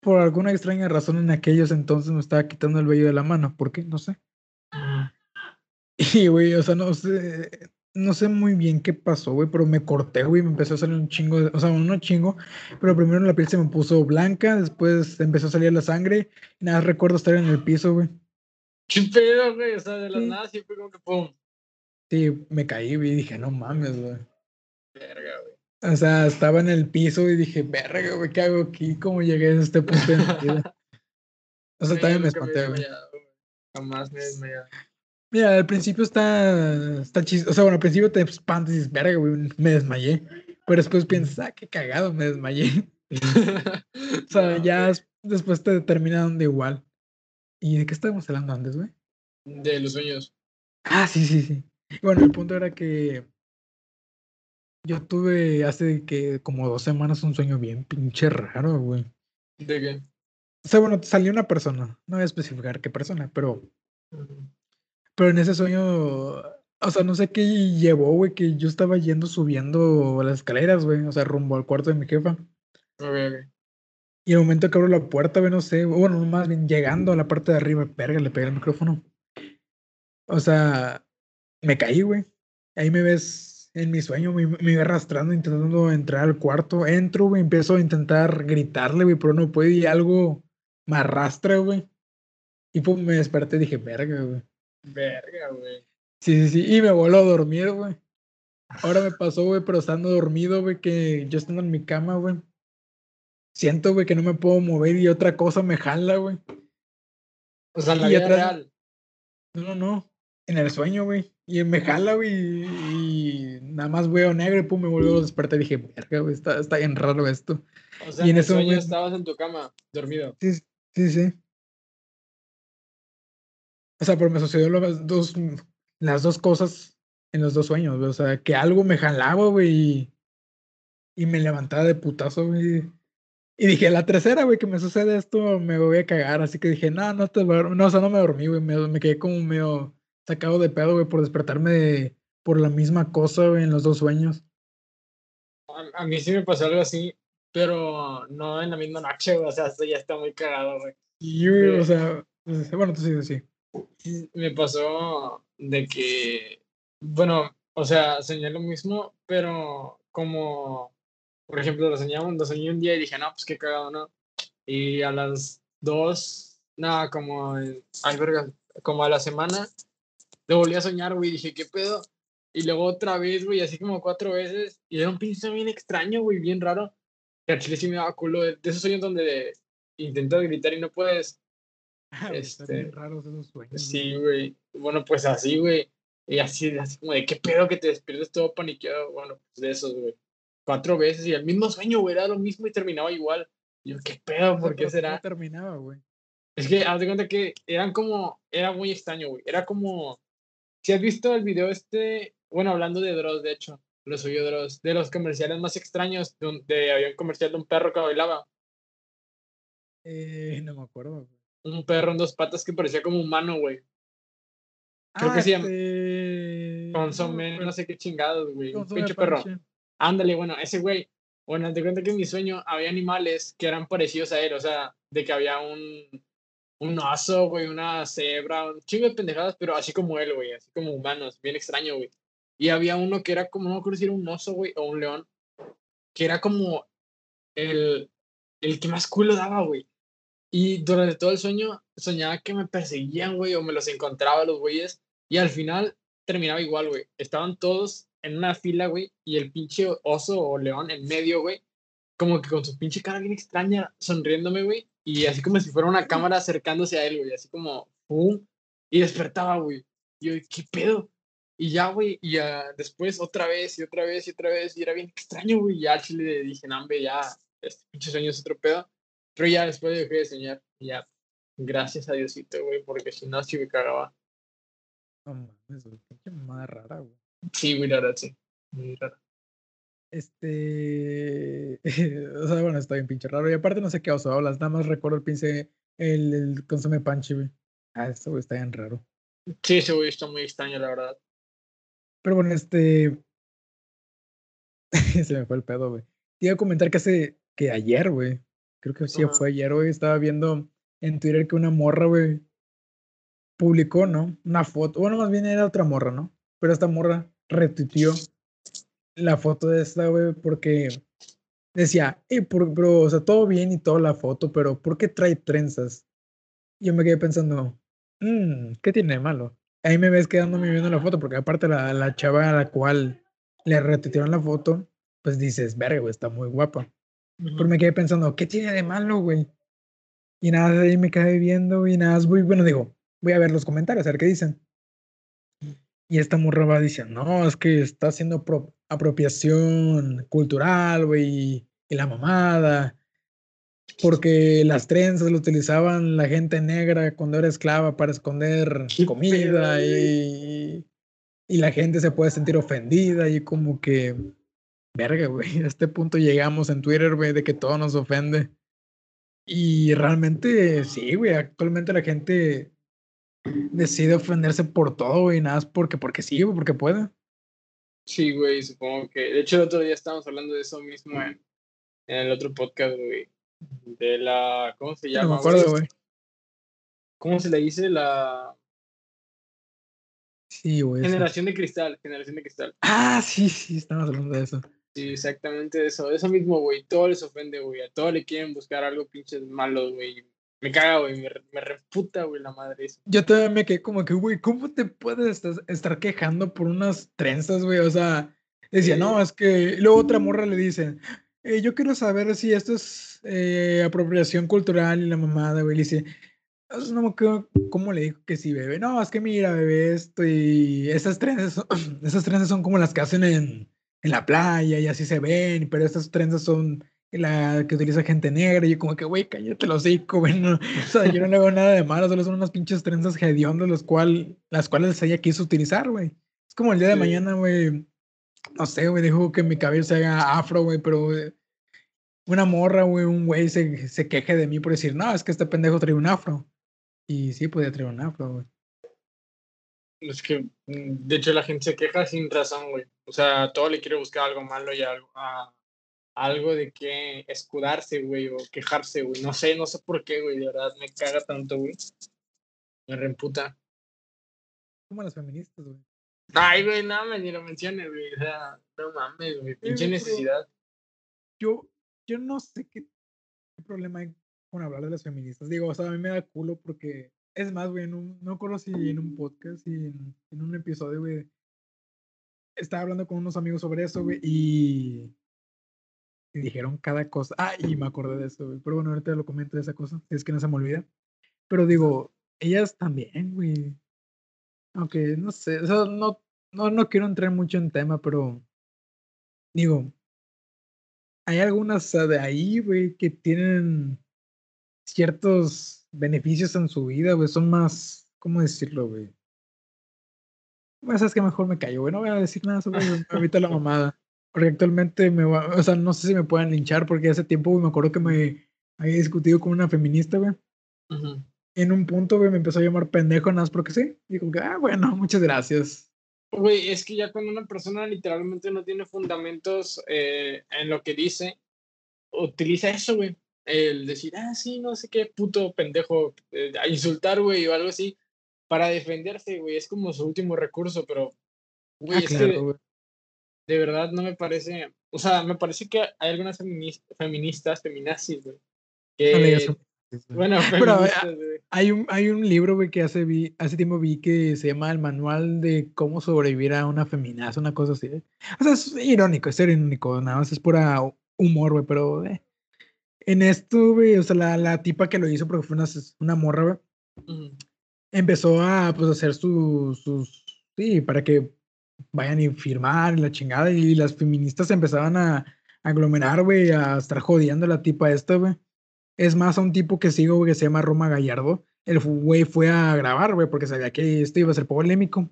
Speaker 1: por alguna extraña razón en aquellos entonces me estaba quitando el vello de la mano. ¿Por qué? No sé. <laughs> Y, güey, o sea, no sé, no sé muy bien qué pasó, güey, pero me corté, güey, me empezó a salir un chingo, o sea, no chingo, pero primero la piel se me puso blanca, después empezó a salir la sangre, y nada, recuerdo estar en el piso, güey.
Speaker 2: ¿Qué pedo, güey? O sea, de la nada siempre como que pum.
Speaker 1: Sí, me caí, güey, y dije, no mames, güey.
Speaker 2: Verga, güey.
Speaker 1: O sea, estaba en el piso y dije, verga, güey, ¿qué hago aquí? ¿Cómo llegué a este punto de mi vida? O sea, también me espanté, güey.
Speaker 2: Jamás me he desmayado.
Speaker 1: Mira, al principio está, está chistoso. O sea, bueno, al principio te espantas y dices, verga, güey, me desmayé. Pero después piensas, ah, qué cagado, me desmayé. <laughs> o sea, ya después te termina de igual. ¿Y de qué estábamos hablando antes, güey?
Speaker 2: De los sueños.
Speaker 1: Ah, sí, sí, sí. Bueno, el punto era que yo tuve hace que como dos semanas un sueño bien pinche raro, güey.
Speaker 2: ¿De qué?
Speaker 1: O sea, bueno, salió una persona. No voy a especificar qué persona, pero pero en ese sueño, o sea, no sé qué llevó, güey, que yo estaba yendo subiendo las escaleras, güey, o sea, rumbo al cuarto de mi jefa. Y el momento que abro la puerta, güey, no sé, bueno, más bien llegando a la parte de arriba, verga, le pegué el micrófono. O sea, me caí, güey. Ahí me ves en mi sueño, me, me iba arrastrando, intentando entrar al cuarto. Entro, güey, empiezo a intentar gritarle, güey, pero no puedo y algo me arrastra, güey. Y pues me desperté y dije, verga, güey.
Speaker 2: Verga, güey.
Speaker 1: Sí, sí, sí. Y me vuelvo a dormir, güey. Ahora me pasó, güey, pero estando dormido, güey, que yo estando en mi cama, güey. Siento, güey, que no me puedo mover y otra cosa me jala, güey.
Speaker 2: O sea, la vida real.
Speaker 1: No, no, no. En el sueño, güey. Y me jala, güey. Y, nada más veo negro y pum, me vuelvo a despertar y dije, verga, güey, está, está bien raro esto.
Speaker 2: O sea, y en, ese sueño estabas en tu cama, dormido.
Speaker 1: Sí, sí, sí. O sea, pero me sucedió las dos, las dos cosas en los dos sueños, güey. O sea, que algo me jalaba, güey, y, me levantaba de putazo, güey. Y dije, la tercera, güey, que me sucede esto, me voy a cagar. Así que dije, no, no te No, o sea, no me dormí, güey. Me, me, quedé como medio sacado de pedo, güey, por despertarme por la misma cosa, güey, en los dos sueños.
Speaker 2: A, a, mí sí me pasó algo así, pero no en la misma noche, güey. O sea, esto ya está muy cagado, güey.
Speaker 1: Y, güey, o sea, pues, bueno, tú sí, sí
Speaker 2: me pasó de que, bueno, o sea, soñé lo mismo, pero como, por ejemplo, lo soñé, lo soñé un día y dije, no, pues qué cagado, ¿no? Y a las dos, nada, como, ay, verga, como a la semana, lo volví a soñar, güey, dije, ¿qué pedo? Y luego otra vez, güey, así como cuatro veces, y era un pinche bien extraño, güey, bien raro. Que al chile sí me daba culo, de, esos sueños donde intentas gritar y no puedes.
Speaker 1: Ah, este, raros esos sueños.
Speaker 2: Sí, güey. Bueno, pues así, güey. Y así, así como de qué pedo que te despiertes todo paniqueado. Bueno, pues de esos, güey. Cuatro veces y el mismo sueño, güey. Era lo mismo y terminaba igual. Y yo, qué pedo, ¿por qué será?
Speaker 1: terminaba, güey?
Speaker 2: Es que, haz de cuenta que eran como, era muy extraño, güey. Era como, si has visto el video este, bueno, hablando de Dross, de hecho, lo subió Dross, de los comerciales más extraños, donde había un comercial de un perro que bailaba.
Speaker 1: Eh, <laughs> no me acuerdo
Speaker 2: un perro en dos patas que parecía como humano, güey. Creo que se llama. Este... Consome, no, sé qué chingados, güey. Un pinche perro. Ándale, bueno, ese güey. Bueno, te cuenta que en mi sueño había animales que eran parecidos a él, o sea, de que había un. un oso, güey, una cebra, un chingo de pendejadas, pero así como él, güey, así como humanos, bien extraño, güey. Y había uno que era como, no me acuerdo si era un oso, güey, o un león, que era como el, el que más culo daba, güey. Y durante todo el sueño soñaba que me perseguían, güey, o me los encontraba los güeyes. Y al final terminaba igual, güey. Estaban todos en una fila, güey, y el pinche oso o león en medio, güey, como que con su pinche cara bien extraña, sonriéndome, güey, y así como si fuera una cámara acercándose a él, güey, así como, ¡pum! Y despertaba, güey. Y yo, ¿qué pedo? Y ya, güey, y ya después otra vez y otra vez y otra vez, y era bien extraño, güey. Y ya al chile dije, nambe, ya, este pinche sueño es otro pedo. Pero ya después dejé de soñar, ya, gracias a Diosito, güey, porque si no, sí me cagaba.
Speaker 1: No mames, güey, qué más rara, güey.
Speaker 2: Sí, güey, la verdad, sí. Muy rara.
Speaker 1: Este. <laughs> o sea, bueno, está bien pinche raro. Y aparte, no sé qué oso hablas. Nada más recuerdo el pinche. El, el consume panchi, güey. Ah, esto, güey, está bien raro.
Speaker 2: Sí, ese güey está muy extraño, la verdad.
Speaker 1: Pero bueno, este. <laughs> Se me fue el pedo, güey. Te iba a comentar que hace. Que ayer, güey. Creo que sí fue ayer, güey. Estaba viendo en Twitter que una morra, güey. Publicó, ¿no? Una foto. Bueno, más bien era otra morra, ¿no? Pero esta morra retuiteó la foto de esta, güey, porque decía, eh, por, bro, o sea, todo bien y toda la foto, pero ¿por qué trae trenzas? Yo me quedé pensando, "Mm, ¿qué tiene de malo? Ahí me ves quedándome viendo la foto, porque aparte la, la chava a la cual le retuitearon la foto, pues dices, verga, güey, está muy guapa. Pero me quedé pensando, ¿qué tiene de malo, güey? Y nada, de ahí me quedé viendo y nada, muy bueno, digo, voy a ver los comentarios, a ver qué dicen. Y esta morra va diciendo, no, es que está haciendo apro- apropiación cultural, güey, y la mamada. Porque las trenzas lo utilizaban la gente negra cuando era esclava para esconder comida
Speaker 2: pedo,
Speaker 1: y, y la gente se puede sentir ofendida y como que, verga, güey, <laughs> a este punto llegamos en Twitter, güey, de que todo nos ofende. Y realmente, sí, güey, actualmente la gente decide ofenderse por todo, güey, nada más porque, porque sí, güey, porque puede.
Speaker 2: Sí, güey, supongo que. De hecho, el otro día estábamos hablando de eso mismo en, en el otro podcast, güey. De la. ¿Cómo se
Speaker 1: No
Speaker 2: llama?
Speaker 1: me acuerdo, güey.
Speaker 2: ¿Cómo se le dice? La
Speaker 1: Sí, güey.
Speaker 2: generación de cristal. Generación de cristal.
Speaker 1: Ah, sí, sí, estamos hablando de eso.
Speaker 2: Sí, exactamente eso. Eso mismo, güey. Todo les ofende, güey. A todos le quieren buscar algo pinches malos, güey. Me caga, güey. Me, me reputa, güey, la madre eso.
Speaker 1: Yo todavía me quedé como que, güey, ¿cómo te puedes estar, quejando por unas trenzas, güey? O sea, decía, no, es que. y luego otra morra le dice, "Eh, yo quiero saber si esto es eh, apropiación cultural y la mamada, güey. Le dice, "Ah, no me acuerdo cómo le dijo que sí, bebé. No, es que mira, bebé, esto y esas trenzas, son- <clears throat> esas trenzas son como las que hacen en, en la playa y así se ven, pero estas trenzas son la que utiliza gente negra. Y yo como que, güey, cállate los hocico, güey. no, <laughs> o sea, yo no le veo nada de malo, solo son unas pinches trenzas hediondas los cual, las cuales ella quiso utilizar, güey. Es como el día de
Speaker 2: Sí.
Speaker 1: mañana, güey. No sé, güey, dijo que mi cabello se haga afro, güey, pero eh, una morra, güey, un güey se, se queje de mí por decir, no, es que este pendejo trae un afro. Y sí, podía traer un afro, güey.
Speaker 2: Es que, mm, de hecho, la gente se queja sin razón, güey. O sea, todo le quiere buscar algo malo y algo, a- algo de que escudarse, güey, o quejarse, güey. No sé, no sé por qué, güey. De verdad, me caga tanto, güey. Me reemputa.
Speaker 1: Como las feministas, güey.
Speaker 2: Ay, güey, no, me ni lo menciones, güey. O sea, no mames, güey. Pinche necesidad.
Speaker 1: Yo, yo no sé qué, qué problema hay con hablar de las feministas. Digo, o sea, a mí me da culo porque, es más, güey, un- no recuerdo si en un podcast y en, un episodio, güey, estaba hablando con unos amigos sobre eso, güey, y, y dijeron cada cosa. Ah, y me acordé de eso, güey. Pero bueno, ahorita lo comento de esa cosa, si es que no se me olvida. Pero digo, ellas también, güey. Aunque, no sé, o sea, no, no, no quiero entrar mucho en tema, pero digo, hay algunas de ahí, güey, que tienen ciertos beneficios en su vida, güey, son más, ¿cómo decirlo, güey? Bueno, sabes que mejor me callo, güey, no voy a decir nada sobre eso, me la <laughs> mamada. Porque actualmente me va, o sea, no sé si me pueden linchar, porque hace tiempo, güey, me acuerdo que me había discutido con una feminista, güey.
Speaker 2: Ujú.
Speaker 1: En un punto, güey, me empezó a llamar pendejo nada más porque sí. Y como que, ah, bueno, muchas gracias.
Speaker 2: Güey, es que ya cuando una persona literalmente no tiene fundamentos eh, en lo que dice, utiliza eso, güey. El decir, ah, sí, no sé qué puto pendejo, eh, a insultar, güey, o algo así, para defenderse, güey, es como su último recurso, pero, güey,
Speaker 1: Ah,
Speaker 2: es
Speaker 1: claro,
Speaker 2: que de verdad no me parece, o sea, me parece que hay algunas feminis- feministas, feminazis, güey,
Speaker 1: No
Speaker 2: que,
Speaker 1: güey.
Speaker 2: bueno, <laughs>
Speaker 1: Pero. Hay un, hay un libro, güey, que hace, vi, hace tiempo vi que se llama El Manual de cómo sobrevivir a una feminaza, una cosa así. ¿eh? O sea, es irónico, es irónico, nada más es pura humor, güey, pero eh, en esto, güey, o sea, la, la tipa que lo hizo, porque fue una, una morra, güey, empezó a, pues, hacer sus, sus, sí, para que vayan y firmar la chingada, y las feministas empezaban a, a aglomerar, güey, a estar jodiendo a la tipa esta, güey. Es más, a un tipo que sigo, güey, que se llama Roma Gallardo, el güey fue a grabar, güey, porque sabía que esto iba a ser polémico.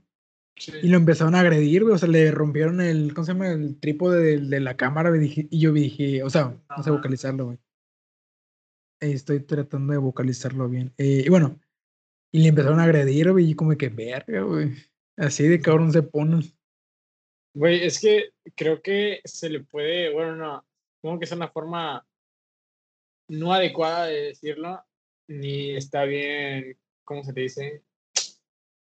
Speaker 2: Sí.
Speaker 1: Y lo empezaron a agredir, güey, o sea, le rompieron el, ¿cómo se llama? El trípode de, de la cámara, güey, y yo dije, o sea, no sé vocalizarlo, güey. Estoy tratando de vocalizarlo bien. Eh, y bueno, y le empezaron a agredir, güey, y como que verga, güey. Así de cabrón se ponen.
Speaker 2: Güey, es que creo que se le puede, bueno, no, como que es una forma no adecuada de decirlo, ni está bien, ¿cómo se le dice?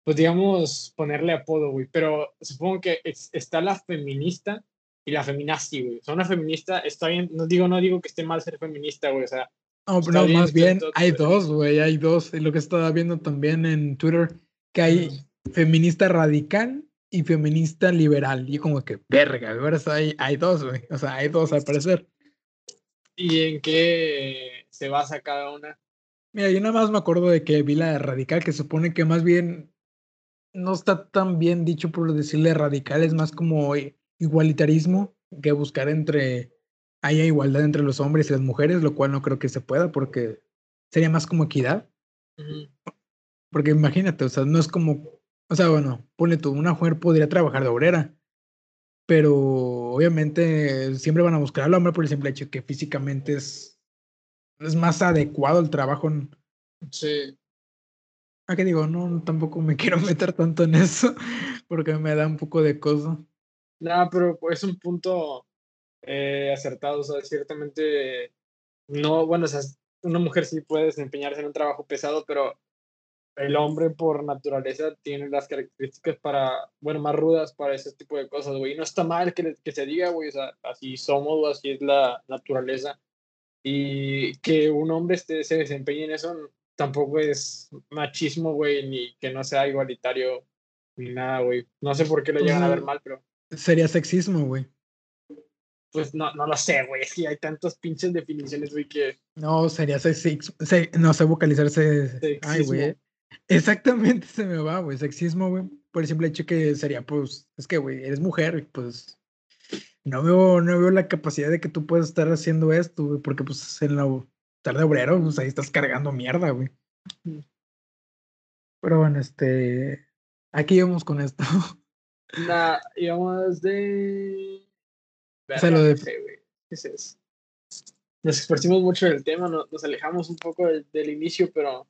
Speaker 2: Pues digamos, ponerle apodo, güey, pero supongo que es- está la feminista y la feminazi, güey. O sea, una feminista está bien, no digo, no digo que esté mal ser feminista, güey, o sea,
Speaker 1: No,
Speaker 2: Está
Speaker 1: pero no,
Speaker 2: bien,
Speaker 1: más bien
Speaker 2: todo
Speaker 1: hay dos, güey, hay dos. Y lo que estaba viendo también en Twitter, que hay feminista radical y feminista liberal. Y como que, verga, ahora hay, hay dos, güey. O sea, hay dos al parecer.
Speaker 2: ¿y en qué se basa cada una?
Speaker 1: Mira, yo nada más me acuerdo de que vi la radical, que supone que más bien no está tan bien dicho por decirle radical, es más como igualitarismo que buscar entre haya igualdad entre los hombres y las mujeres, lo cual no creo que se pueda porque sería más como equidad. Porque imagínate, o sea, no es como, o sea, bueno, ponle tú, una mujer podría trabajar de obrera, pero obviamente siempre van a buscar al hombre por el simple hecho que físicamente es, es más adecuado el trabajo.
Speaker 2: Sí,
Speaker 1: ¿A qué digo? No, tampoco me <laughs> quiero meter tanto en eso porque me da un poco de cosa.
Speaker 2: nada, pero es un punto eh, acertado, o sea, ciertamente no, bueno, o sea, una mujer sí puede desempeñarse en un trabajo pesado, pero el hombre por naturaleza tiene las características para, bueno, más rudas para ese tipo de cosas, güey. Y no está mal que, que se diga, güey, o sea, así somos, así es la naturaleza. Y que un hombre esté, se desempeñe en eso tampoco es machismo, güey, ni que no sea igualitario, ni nada, güey. No sé por qué lo llegan a ver mal, pero
Speaker 1: Sería sexismo, güey.
Speaker 2: Pues no, no lo sé, güey. Es que hay tantas pinches definiciones, güey, que
Speaker 1: No, sería sexismo. no sé vocalizarse. Ay, güey.
Speaker 2: Sexismo.
Speaker 1: Exactamente <laughs> se me va, güey. Sexismo, güey. Por el simple hecho que sería, pues, es que, güey, eres mujer, pues. No veo, no veo la capacidad de que tú puedas estar haciendo esto, güey, porque, pues, en la tarde obrero, pues ahí estás cargando mierda, güey.
Speaker 2: Mm.
Speaker 1: Pero bueno, este. Aquí vamos con esto. <laughs>
Speaker 2: Nah, íbamos de.
Speaker 1: O sea, lo de-
Speaker 2: no sé, güey. ¿Qué es? Nos expresamos mucho del tema, no- nos alejamos un poco del, del inicio, pero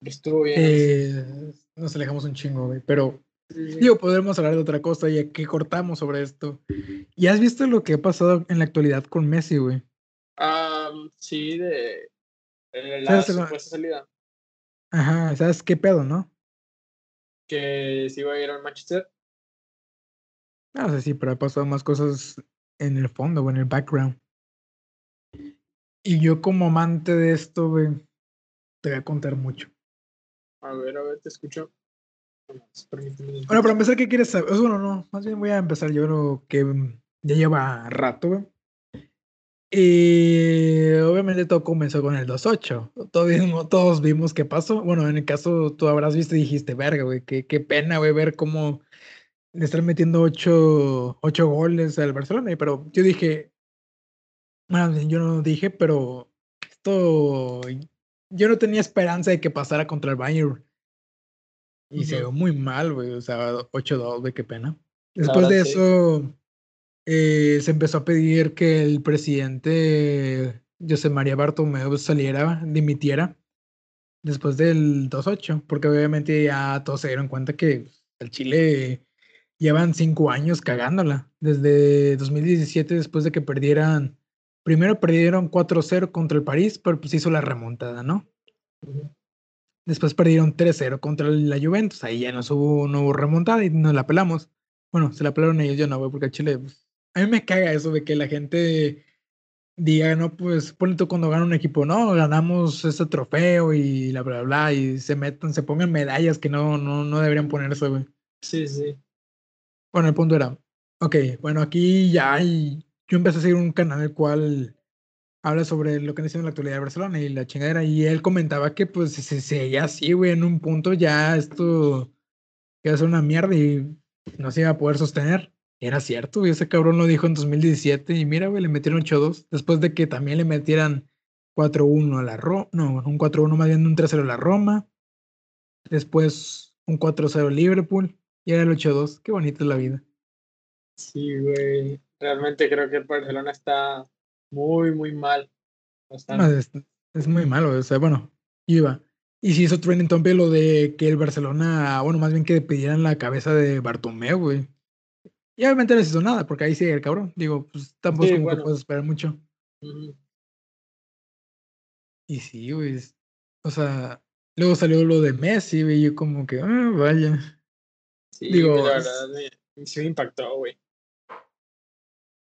Speaker 2: estuvo bien.
Speaker 1: Eh, nos alejamos un chingo, güey. Pero
Speaker 2: Sí.
Speaker 1: Digo, podremos hablar de otra cosa y aquí cortamos sobre esto. ¿Y has visto lo que ha pasado en la actualidad con Messi, güey?
Speaker 2: Am, sí, de eh, la supuesta salida.
Speaker 1: Ajá, ¿sabes qué pedo, no?
Speaker 2: Que se iba a ir al Manchester.
Speaker 1: No sé sí, pero ha pasado más cosas en el fondo, güey, en el background. Y yo como amante de esto, güey, te voy a contar mucho.
Speaker 2: A ver, a ver, te escucho. Permíteme un
Speaker 1: Bueno, para empezar, ¿qué quieres saber? Bueno, no, más bien voy a empezar yo creo que mm, ya lleva rato, güey. Y obviamente todo comenzó con el 2.8. Todos vimos, todos vimos qué pasó. Bueno, en el caso tú habrás visto y dijiste, verga, güey, qué, qué pena, güey, ver cómo le están metiendo 8, ocho goles al Barcelona. Pero yo dije, bueno, yo no dije, pero esto, yo no tenía esperanza de que pasara contra el Bayern. Y se vio muy mal, güey. O sea, 8-2, güey, qué pena. Después de
Speaker 2: sí.
Speaker 1: eso, eh, se empezó a pedir que el presidente José María Bartomeu saliera, dimitiera, después del 2-8, porque obviamente ya todos se dieron cuenta que el Chile llevan cinco años cagándola. Desde 2017, después de que perdieran primero perdieron 4-0 contra el París, pero pues hizo la remontada, ¿no? Después perdieron 3-0 contra la Juventus. Ahí ya no hubo, no hubo remontada y nos la pelamos. Bueno, se la pelaron ellos, yo no, güey, porque a Chile. Pues, a mí me caga eso de que la gente diga, no, pues ponle tú cuando gana un equipo, no, ganamos ese trofeo y la bla, bla, bla, y se metan, se pongan medallas que no, no, no deberían ponerse, güey.
Speaker 2: Sí, sí.
Speaker 1: Bueno, el punto era, ok, bueno, aquí ya hay, yo empecé a seguir un canal el cual habla sobre lo que está haciendo la actualidad de Barcelona y la chingadera, y él comentaba que pues se seguía así, güey, en un punto ya esto iba a ser una mierda y no se iba a poder sostener. Era cierto, y ese cabrón lo dijo en 2017 y mira, güey, le metieron 8-2 después de que también le metieran 4-1 a la Roma, no, un 4-1 más bien un 3-0 a la Roma, después un 4-0 Liverpool y era el 8-2. Qué bonita es la vida.
Speaker 2: Sí, güey. Realmente creo que el Barcelona está muy, muy mal.
Speaker 1: es, muy malo, o sea, bueno, iba. Y si hizo trending topic lo de que el Barcelona, bueno, más bien que pidieran la cabeza de Bartomeu, güey. Y obviamente no les hizo nada, porque ahí sigue el cabrón. Digo, pues tampoco como que puedes esperar mucho. Y sí, güey. O sea, luego salió lo de Messi, güey, y yo como que, ah, vaya.
Speaker 2: Sí, Digo, la verdad me, sí me impactó, güey.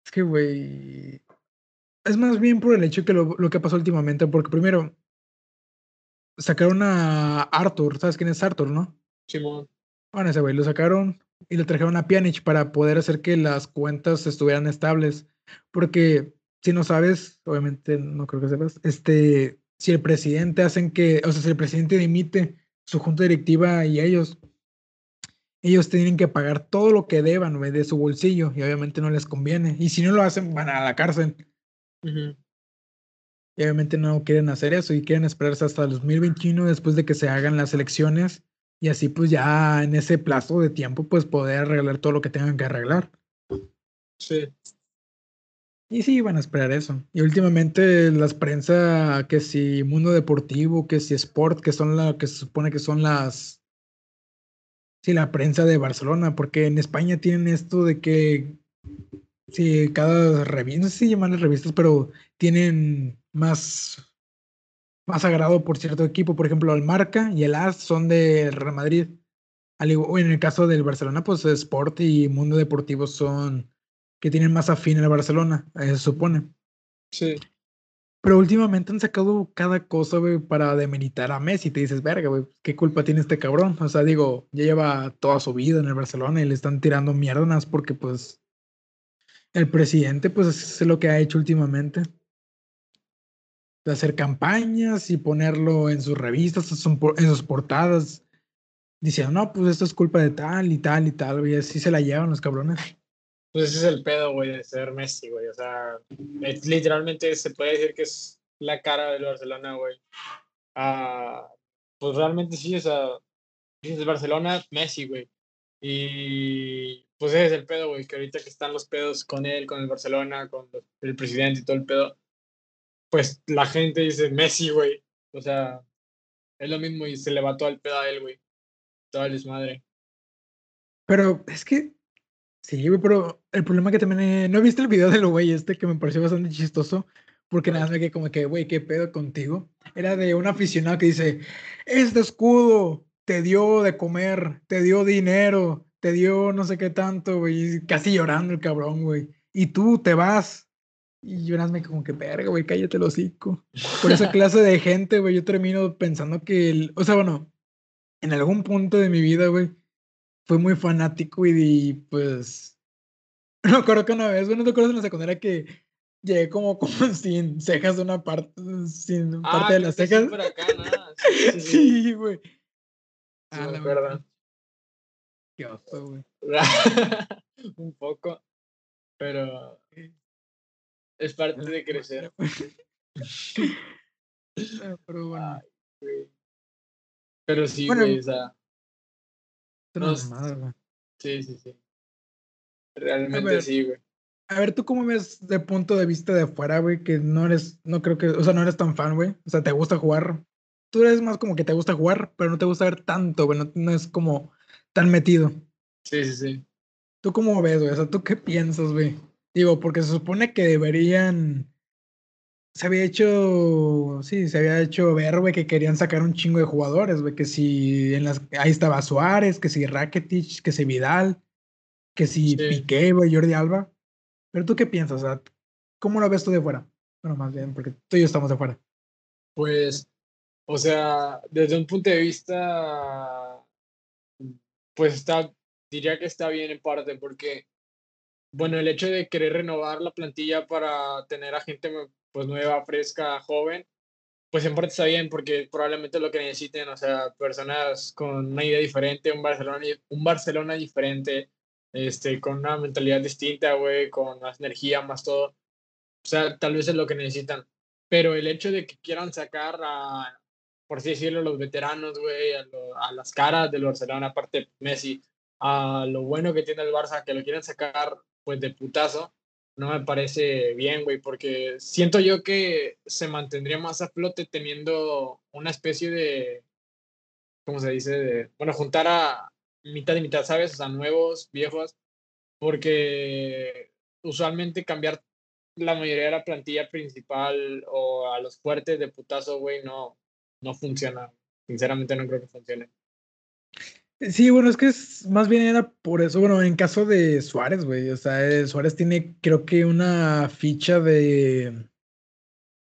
Speaker 1: Es que, güey. Es más bien por el hecho que lo, lo que pasó últimamente, porque primero sacaron a Arthur, ¿sabes quién es Arthur, no?
Speaker 2: Simón.
Speaker 1: Bueno, ese güey lo sacaron y le trajeron a Pjanic para poder hacer que las cuentas estuvieran estables. Porque si no sabes, obviamente no creo que sepas, este, si el presidente hacen que, o sea, si el presidente dimite su junta directiva y ellos, ellos tienen que pagar todo lo que deban de su bolsillo y obviamente no les conviene. Y si no lo hacen, van a la cárcel. Y obviamente no quieren hacer eso y quieren esperarse hasta el 2021 después de que se hagan las elecciones y así pues ya en ese plazo de tiempo pues poder arreglar todo lo que tengan que arreglar.
Speaker 2: Sí.
Speaker 1: Y sí, van a esperar eso. Y últimamente las prensa, que si Mundo Deportivo, que si Sport, que son la que se supone que son las... Sí, la prensa de Barcelona, porque en España tienen esto de que... Sí, cada revista, no sé si llaman las revistas, pero tienen más más sagrado por cierto equipo. Por ejemplo, el Marca y el AS son del Real Madrid. En el caso del Barcelona, pues Sport y Mundo Deportivo son que tienen más afín al Barcelona, se supone.
Speaker 2: Sí.
Speaker 1: Pero últimamente han sacado cada cosa, para demeritar a Messi. Te dices, verga, ¿qué culpa tiene este cabrón? O sea, digo, ya lleva toda su vida en el Barcelona y le están tirando mierdas porque, pues, el presidente, pues, es lo que ha hecho últimamente de hacer campañas y ponerlo en sus revistas, en sus portadas, diciendo, no, pues esto es culpa de tal y tal y tal, güey, así se la llevan los cabrones.
Speaker 2: Pues ese es el pedo, güey, de ser Messi, güey, o sea, literalmente se puede decir que es la cara del Barcelona, güey. Ah, pues realmente sí, o sea, es Barcelona, Messi, güey. Y pues ese es el pedo, güey, que ahorita que están los pedos con él, con el Barcelona, con el presidente y todo el pedo, pues la gente dice Messi, güey. O sea, es lo mismo y se levantó al pedo a él, güey. Toda la madre.
Speaker 1: Pero es que, sí, güey, pero el problema que también, no he visto el video del güey este que me pareció bastante chistoso, porque nada más me quedé como que, güey, ¿qué pedo contigo? Era de un aficionado que dice, este escudo te dio de comer, te dio dinero, te dio no sé qué tanto, güey, casi llorando el cabrón, güey. Y tú te vas y yo me como que, verga, güey, cállate el hocico. Por esa <laughs> clase de gente, güey, yo termino pensando que, el, o sea, bueno, en algún punto de mi vida, güey, fue muy fanático y, pues, <laughs> no acuerdo que una vez, bueno, ¿te acuerdas en la secundaria que llegué como, como <laughs> sin cejas de una parte, sin parte de las cejas?
Speaker 2: Por acá, <laughs>
Speaker 1: Sí, güey.
Speaker 2: ah, la verdad.
Speaker 1: Qué oso, güey.
Speaker 2: Un poco, pero es parte de crecer.
Speaker 1: Ah, pero bueno.
Speaker 2: Pero sí, güey, o sea.
Speaker 1: Sí,
Speaker 2: sí, sí. Realmente sí, güey.
Speaker 1: A ver, ¿tú cómo ves de punto de vista de afuera, güey? Que no eres, no creo que, o sea, no eres tan fan, güey. O sea, te gusta jugar. Tú eres más como que te gusta jugar, pero no te gusta ver tanto, güey. No, no es como tan metido.
Speaker 2: Sí, sí, sí.
Speaker 1: ¿Tú cómo ves, güey? O sea, ¿tú qué piensas, güey? Digo, porque se supone que deberían se había hecho, sí, se había hecho ver, güey, que querían sacar un chingo de jugadores, güey, que si en las, ahí estaba Suárez, que si Rakitic, que si Vidal, que si Piqué, güey, Jordi Alba. Pero tú qué piensas, o sea, ¿cómo lo ves tú de fuera? Bueno, más bien, porque tú y yo estamos de fuera.
Speaker 2: Pues, o sea, desde un punto de vista, pues está, diría que está bien en parte, porque, bueno, el hecho de querer renovar la plantilla para tener a gente pues nueva, fresca, joven, pues en parte está bien porque probablemente lo que necesiten, o sea, personas con una idea diferente, un Barcelona, un Barcelona diferente, este, con una mentalidad distinta, güey, con más energía, más todo. O sea, tal vez es lo que necesitan. Pero el hecho de que quieran sacar a, por así decirlo, los veteranos, güey, a, a, las caras del Barcelona, aparte Messi, a lo bueno que tiene el Barça, que lo quieren sacar, pues, de putazo, no me parece bien, güey, porque siento yo que se mantendría más a flote teniendo una especie de, ¿cómo se dice? De, bueno, juntar a mitad y mitad, ¿sabes? O sea, nuevos, viejos, porque usualmente cambiar la mayoría de la plantilla principal o a los fuertes de putazo, güey, no, no funciona. Sinceramente no creo que funcione.
Speaker 1: Sí, bueno, es que es, más bien era por eso, bueno, en caso de Suárez, güey, o sea, eh, Suárez tiene creo que una ficha de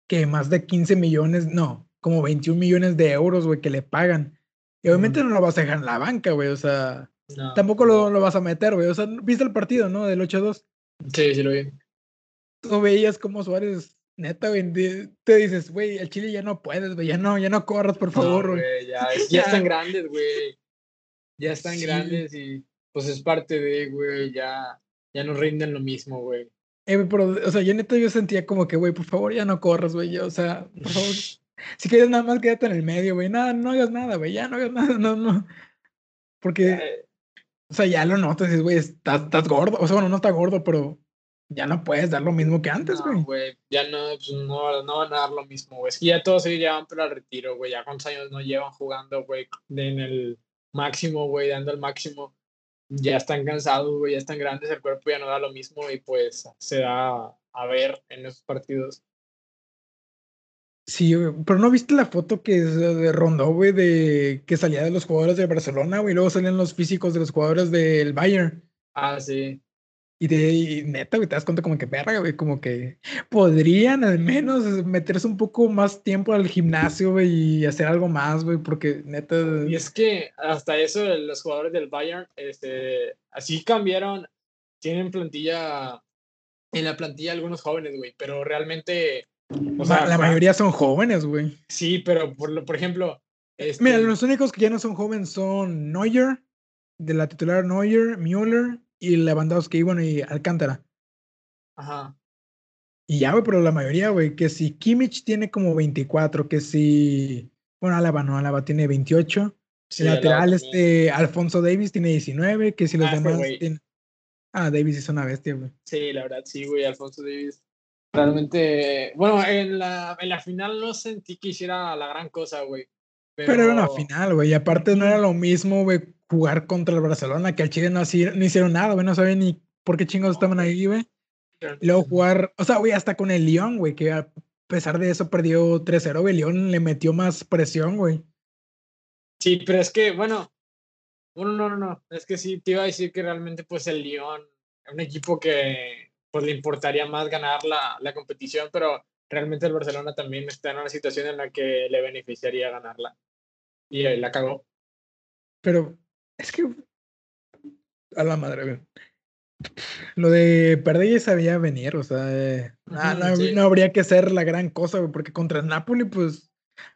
Speaker 1: que más de 15 millones, no, como 21 millones de euros, güey, que le pagan. Y obviamente no lo vas a dejar en la banca, güey, o sea, tampoco lo, lo, vas a meter, güey, o sea, ¿viste el partido, no? Del 8-2.
Speaker 2: Sí, sí lo vi.
Speaker 1: Tú veías como Suárez Neta, güey, te dices, güey, el Chile ya no puedes, güey, ya no, ya no corras, por favor,
Speaker 2: güey. Ya, <laughs> ya, están grandes, güey ya están grandes y pues es parte de, güey, ya, ya no rinden lo mismo, güey.
Speaker 1: Eh, pero, o sea, yo neta yo sentía como que, güey, por favor, ya no corras, güey, o sea, por favor, <laughs> si quieres nada más quédate en el medio, güey, nada, no hagas nada, güey, ya no hagas <laughs> nada, no, no. Porque, o sea, ya lo notas, dices, güey, estás, estás gordo, o sea, bueno, no está gordo, pero ya no puedes dar lo mismo que antes, güey.
Speaker 2: No, güey, ya no, pues, no, no van a dar lo mismo, güey. Es que ya todos se llevan para el retiro, güey. Ya cuántos años no llevan jugando, güey, en el máximo, güey, dando el máximo, ya están cansados, güey, ya están grandes, el cuerpo ya no da lo mismo y pues se da a ver en esos partidos.
Speaker 1: Sí, pero no viste la foto que rondó, güey, de que salía de los jugadores de Barcelona, güey, y luego salían los físicos de los jugadores del Bayern.
Speaker 2: Ah, sí.
Speaker 1: Y, de, neta, güey, te das cuenta como que perra, güey, como que podrían al menos meterse un poco más tiempo al gimnasio, güey, y hacer algo más, güey, porque neta.
Speaker 2: Y es que hasta eso los jugadores del Bayern, este, así cambiaron, tienen plantilla, en la plantilla algunos jóvenes, güey, pero realmente.
Speaker 1: O sea, la mayoría son jóvenes, güey.
Speaker 2: Sí, pero por, por ejemplo.
Speaker 1: Mira, este los únicos que ya no son jóvenes son Neuer, de la titular Neuer, Müller y Lewandowski, bueno, y Alcántara.
Speaker 2: Ajá.
Speaker 1: Y ya, güey, pero la mayoría, güey, que si Kimmich tiene como 24, que si. Bueno, Alaba no, Alaba tiene 28. el lateral, este, Alfonso Davis tiene 19, que si los ah, demás tienen. Ah, Davis es una bestia, güey.
Speaker 2: Sí, la verdad, sí, güey, Alfonso Davis. Realmente, bueno, en la, en la final no sentí que hiciera la gran cosa, güey.
Speaker 1: Pero... pero... era una final, güey. Y aparte no era lo mismo, güey, jugar contra el Barcelona, que al Chile no, no hicieron nada, güey, no sabían ni por qué chingos estaban ahí, güey. Luego jugar, o sea, güey, hasta con el León, güey, que a pesar de eso perdió 3-0, güey, León le metió más presión, güey.
Speaker 2: Sí, pero es que, bueno, bueno, no, no, no, es que sí, te iba a decir que realmente, pues, el León es un equipo que, pues, le importaría más ganar la, la competición, pero realmente el Barcelona también está en una situación en la que le beneficiaría ganarla. Y la cagó.
Speaker 1: Pero es que. A la madre, güey. Lo de perder ya sabía venir, o sea, eh, no, habría que ser la gran cosa, güey, porque contra el Napoli, pues,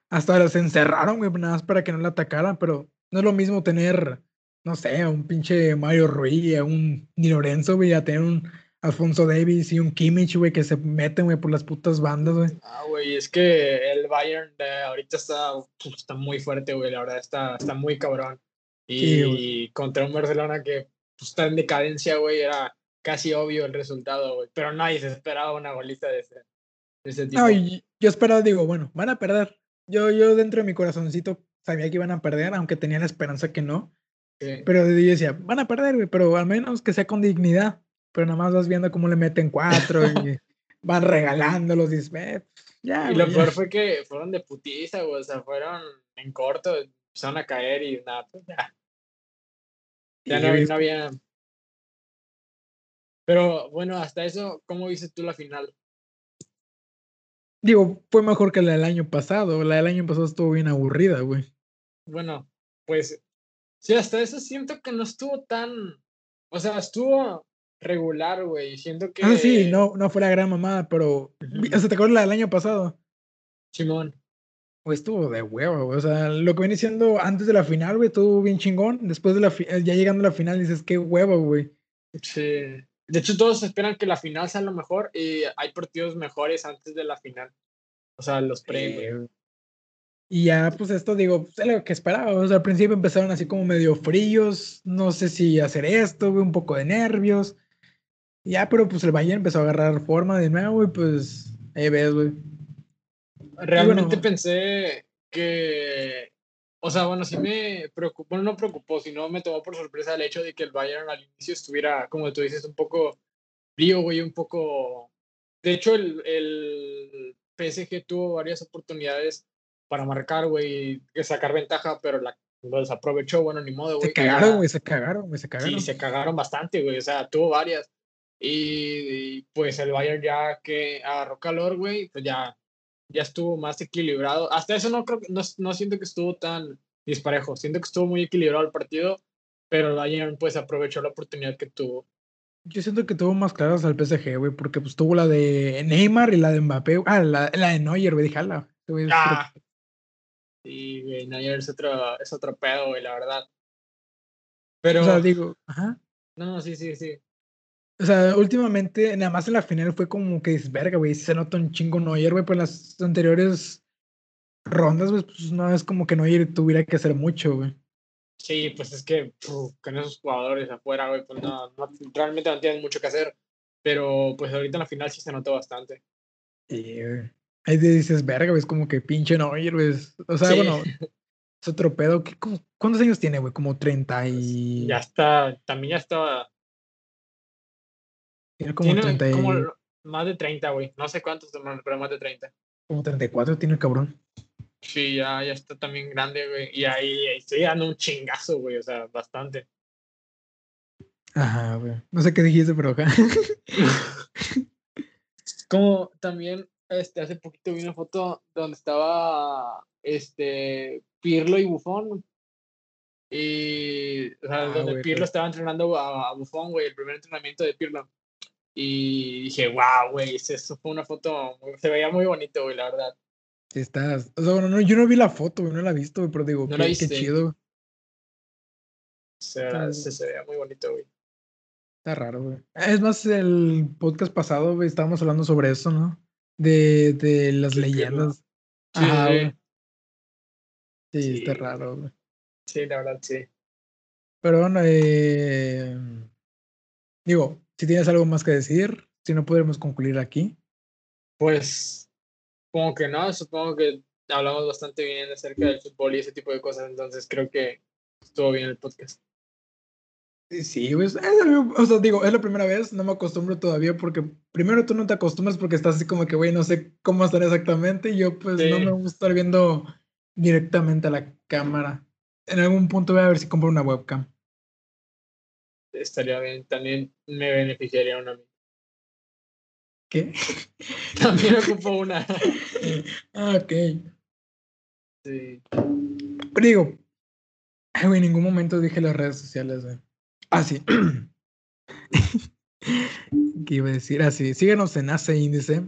Speaker 1: hasta los encerraron, güey, nada más para que no le atacaran, pero no es lo mismo tener, no sé, a un pinche Mario Ruiz, a un Ni Lorenzo, güey, a tener un Alfonso Davis y un Kimmich, güey, que se meten, güey, por las putas bandas, güey.
Speaker 2: Ah, güey, es que el Bayern de ahorita está, está muy fuerte, güey, la verdad, está, está muy cabrón. Y contra un Barcelona que pues, está en decadencia, güey, era casi obvio el resultado, güey. Pero nadie se esperaba una golita de ese, de ese tipo.
Speaker 1: No, yo esperaba, digo, bueno, van a perder. Yo, yo dentro de mi corazoncito sabía que iban a perder, aunque tenía la esperanza que no. Pero yo decía, van a perder, güey, pero al menos que sea con dignidad. Pero nada más vas viendo cómo le meten cuatro y <laughs> van regalándolos. Y dices, Ya,
Speaker 2: y lo peor fue que fueron de putiza, güey. O sea, fueron en corto, empezaron a caer y nada, pues ya. Ya no había. Pero bueno, hasta eso, ¿cómo viste tú la final?
Speaker 1: Digo, fue mejor que la del año pasado. La del año pasado estuvo bien aburrida, güey.
Speaker 2: Bueno, pues sí, hasta eso siento que no estuvo tan. O sea, estuvo regular, güey. Siento que.
Speaker 1: Ah, sí, no, no fue la gran mamada, pero. O sea, ¿te acuerdas la del año pasado?
Speaker 2: Simón.
Speaker 1: Güey, estuvo de hueva, güey. O sea, lo que viene siendo antes de la final, güey, estuvo bien chingón. Después de la ya llegando a la final, dices, qué hueva, güey.
Speaker 2: Sí. De hecho, todos esperan que la final sea lo mejor y hay partidos mejores antes de la final. O sea, los pre. güey.
Speaker 1: Eh, Y ya, pues esto, digo, pues, es lo que esperaba. O sea, al principio empezaron así como medio fríos. No sé si hacer esto, güey, un poco de nervios. Ya, pero pues el Bayern empezó a agarrar forma de nuevo y pues ahí ves, güey.
Speaker 2: Realmente
Speaker 1: bueno-
Speaker 2: pensé que. O sea, bueno, sí me preocupó, bueno, no preocupó, sino me tomó por sorpresa el hecho de que el Bayern al inicio estuviera, como tú dices, un poco frío, güey, un poco. De hecho, el, el PSG tuvo varias oportunidades para marcar, güey, y sacar ventaja, pero la, lo desaprovechó, bueno, ni modo, güey.
Speaker 1: Se cagaron, güey, se cagaron, güey, se cagaron.
Speaker 2: Sí, se cagaron bastante, güey. O sea, tuvo varias. Y, y, pues el Bayern ya que agarró calor, güey, pues ya, ya estuvo más equilibrado. Hasta eso no creo que- no, no siento que estuvo tan disparejo. Siento que estuvo muy equilibrado el partido, pero el Bayern pues aprovechó la oportunidad que tuvo.
Speaker 1: Yo siento que tuvo más claras al PSG, güey, porque pues tuvo la de Neymar y la de Mbappé. Ah, la, la de Neuer, güey, dije, ala. este
Speaker 2: Ah, sí, güey, Neuer es otro, es otro pedo, güey, la verdad. Pero,
Speaker 1: O sea, digo, ajá.
Speaker 2: no, no, sí, sí, sí.
Speaker 1: O sea, últimamente, nada más en la final fue como que dices, verga, güey, se nota un chingo Neuer, güey, pues en las anteriores rondas, güey, pues no es como que Neuer tuviera que hacer mucho, güey.
Speaker 2: Sí, pues es que con esos jugadores afuera, güey, pues no, no- realmente no tienen mucho que hacer. Pero pues ahorita en la final sí se notó bastante.
Speaker 1: Sí, güey. Ahí te dices, verga, güey, es como que pinche Neuer, güey. es- O sea,
Speaker 2: Sí.
Speaker 1: bueno, <laughs> es otro pedo. ¿qué- cómo- ¿Cuántos años tiene, güey? Como 30 y...
Speaker 2: Ya está, también ya estaba.
Speaker 1: Tiene como
Speaker 2: Tiene
Speaker 1: 30 y...
Speaker 2: como más de 30, güey. No sé cuántos, pero más de 30.
Speaker 1: Como 34 tiene el cabrón.
Speaker 2: Sí, ya, ya está también grande, güey. Y ahí, ahí estoy dando un chingazo, güey. O sea, bastante.
Speaker 1: Ajá, güey. No sé qué dijiste, pero acá. <laughs>
Speaker 2: Como también este, hace poquito vi una foto donde estaba este Pirlo y Buffon. Y o sea,
Speaker 1: Ah,
Speaker 2: donde
Speaker 1: güey,
Speaker 2: Pirlo estaba entrenando a, a Buffon, güey, el primer entrenamiento de Pirlo. Y dije, wow, güey, eso fue una foto, se veía muy bonito, güey, la verdad.
Speaker 1: Sí estás. O sea, bueno, no, yo no vi la foto, güey, no la he visto, güey, pero digo,
Speaker 2: No
Speaker 1: qué, chido.
Speaker 2: Se,
Speaker 1: Está-
Speaker 2: se, se veía muy bonito, güey.
Speaker 1: Está raro, güey. Es más, el podcast pasado, güey, estábamos hablando sobre eso, ¿no? De, de las leyendas.
Speaker 2: Sí,
Speaker 1: Ajá, güey. Sí, está raro, güey.
Speaker 2: Sí, la verdad, sí.
Speaker 1: Pero bueno, eh, digo, si tienes algo más que decir, si no podremos concluir aquí.
Speaker 2: Pues, supongo que no, supongo que hablamos bastante bien acerca del fútbol y ese tipo de cosas, entonces creo que estuvo bien el podcast.
Speaker 1: Sí, güey. es algo- o sea, digo, es la primera vez, no me acostumbro todavía porque primero tú no te acostumbras porque estás así como que, güey, no sé cómo estar exactamente y yo pues no me gusta estar viendo directamente a la cámara. En algún punto voy a ver si compro una webcam.
Speaker 2: Estaría bien, también me beneficiaría una. a mí.
Speaker 1: ¿Qué? <laughs>
Speaker 2: También <laughs> ocupo una.
Speaker 1: ah, ok.
Speaker 2: Sí.
Speaker 1: Pero digo, en ningún momento dije las redes sociales, güey. Ah, sí. <clears throat> ¿Qué iba a decir? Ah, sí. Síguenos en AC Índice.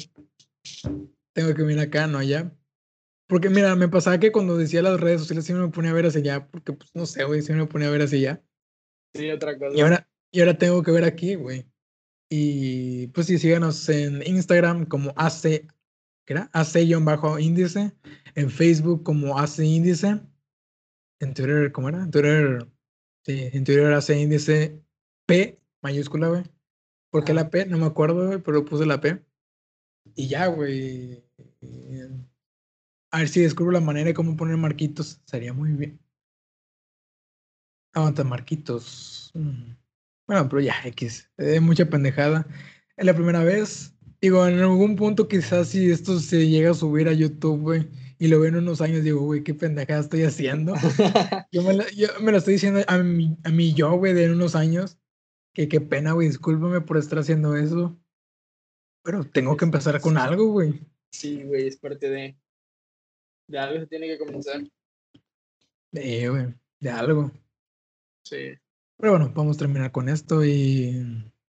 Speaker 1: Tengo que mirar acá, no allá. Porque mira, me pasaba que cuando decía las redes sociales sí me ponía a ver hacia allá, porque pues no sé, güey, sí me ponía a ver hacia allá.
Speaker 2: Sí, otra cosa.
Speaker 1: Y ahora, y ahora tengo que ver aquí, güey. Y pues sí, síganos en Instagram como AC, ¿qué era? AC-índice, en Facebook como AC índice, en Twitter, ¿cómo era? En Twitter, sí, en Twitter AC índice P mayúscula, güey. ¿Por qué la P? No me acuerdo, güey, pero puse la P. Y ya, güey. A ver si descubro la manera de cómo poner marquitos. Sería muy bien. Aguanta, marquitos. Mm. Bueno, pero ya, X. eh, mucha pendejada. Es la primera vez. digo, en algún punto quizás si esto se llega a subir a YouTube, güey, y lo veo en unos años, digo, güey, qué pendejada estoy haciendo. <laughs> yo, me yo me lo estoy diciendo a mi, a mi yo, güey, de unos años, que qué pena, güey, discúlpame por estar haciendo eso. Pero tengo que empezar con algo, güey.
Speaker 2: Sí, güey, es parte de... De algo se tiene que comenzar.
Speaker 1: Güey, de algo.
Speaker 2: Sí.
Speaker 1: Pero bueno, a terminar con esto y